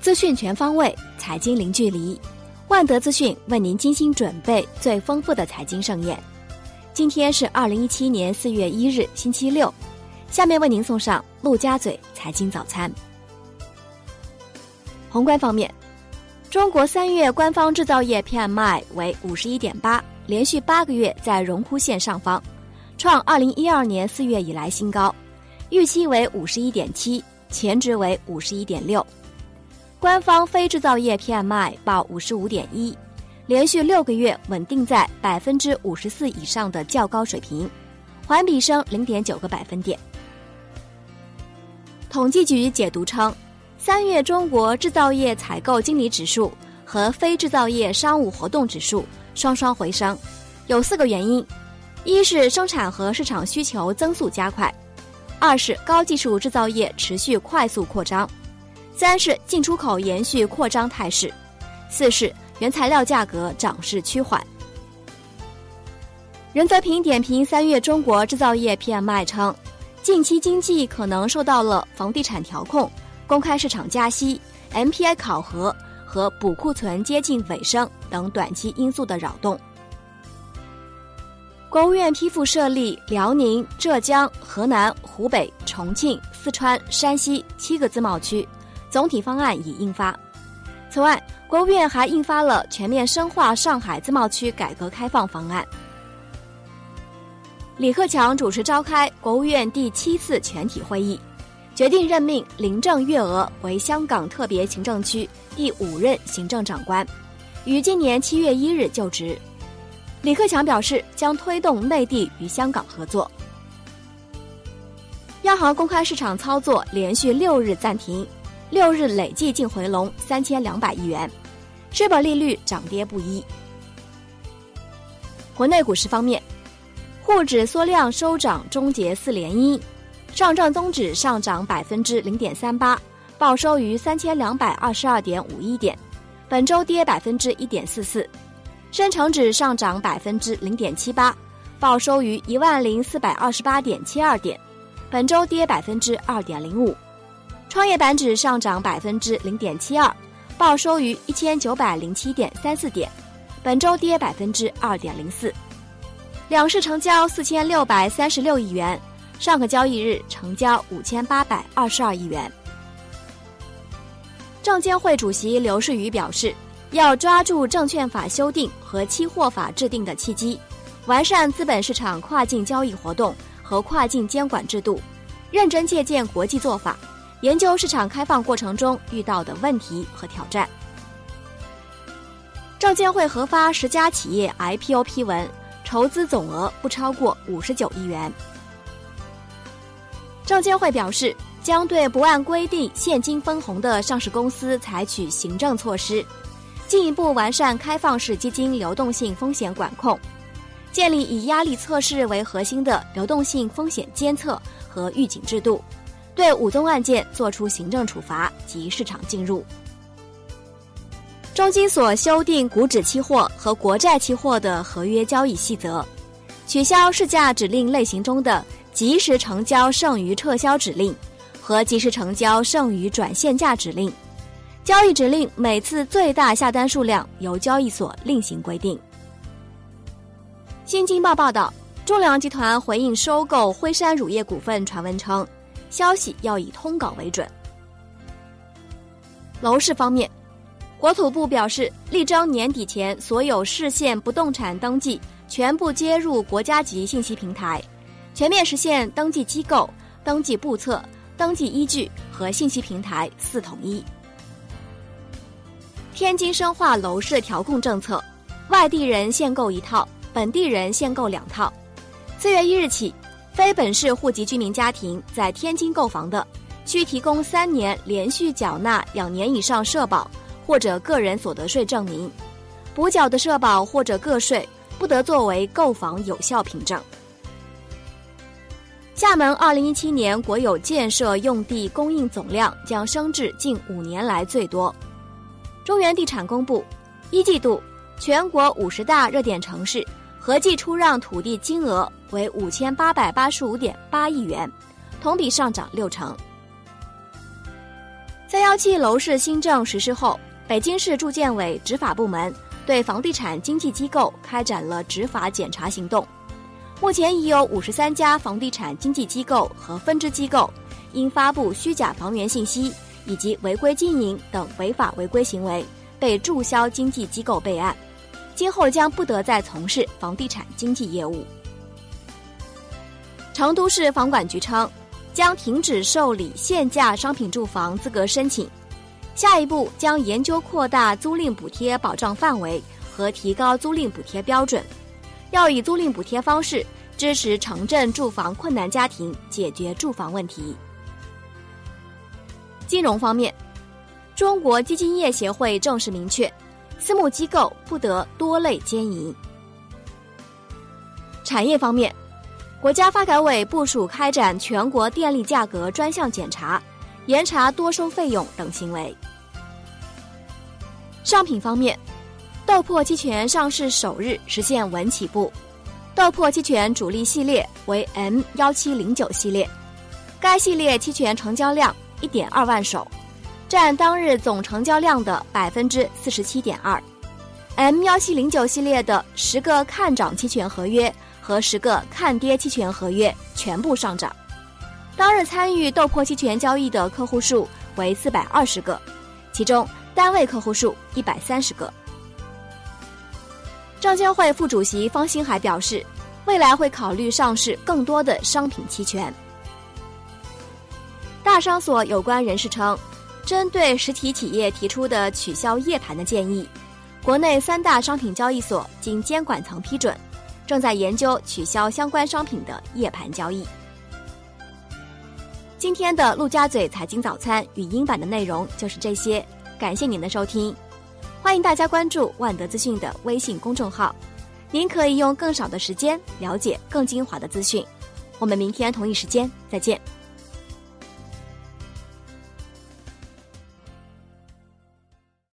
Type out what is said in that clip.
资讯全方位，财经零距离。万德资讯为您精心准备最丰富的财经盛宴。今天是二零一七年四月一日，星期六。下面为您送上陆家嘴财经早餐。宏观方面，中国三月官方制造业 PMI 为五十一点八，连续八个月在荣枯线上方，创二零一二年四月以来新高，预期为五十一点七，前值为五十一点六。官方非制造业 PMI 报五十五点一，连续六个月稳定在百分之五十四以上的较高水平，环比升零点九个百分点。统计局解读称，三月中国制造业采购经理指数和非制造业商务活动指数双双回升，有四个原因：一是生产和市场需求增速加快；二是高技术制造业持续快速扩张。三是进出口延续扩张态势，四是原材料价格涨势趋缓。任泽平点评三月中国制造业 PMI 称，近期经济可能受到了房地产调控、公开市场加息、MPI 考核和补库存接近尾声等短期因素的扰动。国务院批复设立辽宁、浙江、河南、湖北、重庆、四川、山西七个自贸区。总体方案已印发。此外，国务院还印发了全面深化上海自贸区改革开放方案。李克强主持召开国务院第七次全体会议，决定任命林郑月娥为香港特别行政区第五任行政长官，于今年七月一日就职。李克强表示，将推动内地与香港合作。央行公开市场操作连续六日暂停。六日累计净回笼三千两百亿元，日本利率涨跌不一。国内股市方面，沪指缩量收涨终结四连阴，上证综指上涨百分之零点三八，报收于三千两百二十二点五一点，本周跌百分之一点四四。深成指上涨百分之零点七八，报收于一万零四百二十八点七二点，本周跌百分之二点零五。创业板指上涨百分之零点七二，报收于一千九百零七点三四点，本周跌百分之二点零四。两市成交四千六百三十六亿元，上个交易日成交五千八百二十二亿元。证监会主席刘士余表示，要抓住证券法修订和期货法制定的契机，完善资本市场跨境交易活动和跨境监管制度，认真借鉴国际做法。研究市场开放过程中遇到的问题和挑战。证监会核发十家企业 IPO 批文，筹资总额不超过五十九亿元。证监会表示，将对不按规定现金分红的上市公司采取行政措施，进一步完善开放式基金流动性风险管控，建立以压力测试为核心的流动性风险监测和预警制度。对五宗案件作出行政处罚及市场禁入。中金所修订股指期货和国债期货的合约交易细则，取消市价指令类型中的即时成交剩余撤销指令和即时成交剩余转现价指令，交易指令每次最大下单数量由交易所另行规定。新京报报道，中粮集团回应收购辉山乳业股份传闻称。消息要以通稿为准。楼市方面，国土部表示，力争年底前所有市县不动产登记全部接入国家级信息平台，全面实现登记机构、登记簿册、登记依据和信息平台四统一。天津深化楼市调控政策，外地人限购一套，本地人限购两套。四月一日起。非本市户籍居民家庭在天津购房的，需提供三年连续缴纳两年以上社保或者个人所得税证明，补缴的社保或者个税不得作为购房有效凭证。厦门二零一七年国有建设用地供应总量将升至近五年来最多。中原地产公布，一季度全国五十大热点城市。合计出让土地金额为五千八百八十五点八亿元，同比上涨六成。三幺七楼市新政实施后，北京市住建委执法部门对房地产经纪机构开展了执法检查行动。目前已有五十三家房地产经纪机构和分支机构因发布虚假房源信息以及违规经营等违法违规行为，被注销经纪机构备案，今后将不得再从事房地产经纪业务。成都市房管局称。将停止受理限价商品住房资格申请，下一步将研究扩大租赁补贴保障范围和提高租赁补贴标准，要以租赁补贴方式支持城镇住房困难家庭解决住房问题。金融方面，中国基金业协会正式明确，私募机构不得多类兼营。产业方面。国家发改委部署开展全国电力价格专项检查，严查多收费用等行为。商品方面，豆粕期权上市首日实现稳起步，豆粕期权主力系列为 M 幺七零九系列，该系列期权成交量一点二万手，占当日总成交量的百分之四十七点二。M 幺七零九系列的十个看涨期权合约。和十个看跌期权合约全部上涨，当日参与豆粕期权交易的客户数为四百二十个，其中单位客户数一百三十个。证监会副主席方星海表示，未来会考虑上市更多的商品期权。大商所有关人士称，针对实体企业提出的取消夜盘的建议，国内三大商品交易所经监管层批准。正在研究取消相关商品的夜盘交易。今天的陆家嘴财经早餐语音版的内容就是这些，感谢您的收听，欢迎大家关注万德资讯的微信公众号，您可以用更少的时间了解更精华的资讯。我们明天同一时间再见。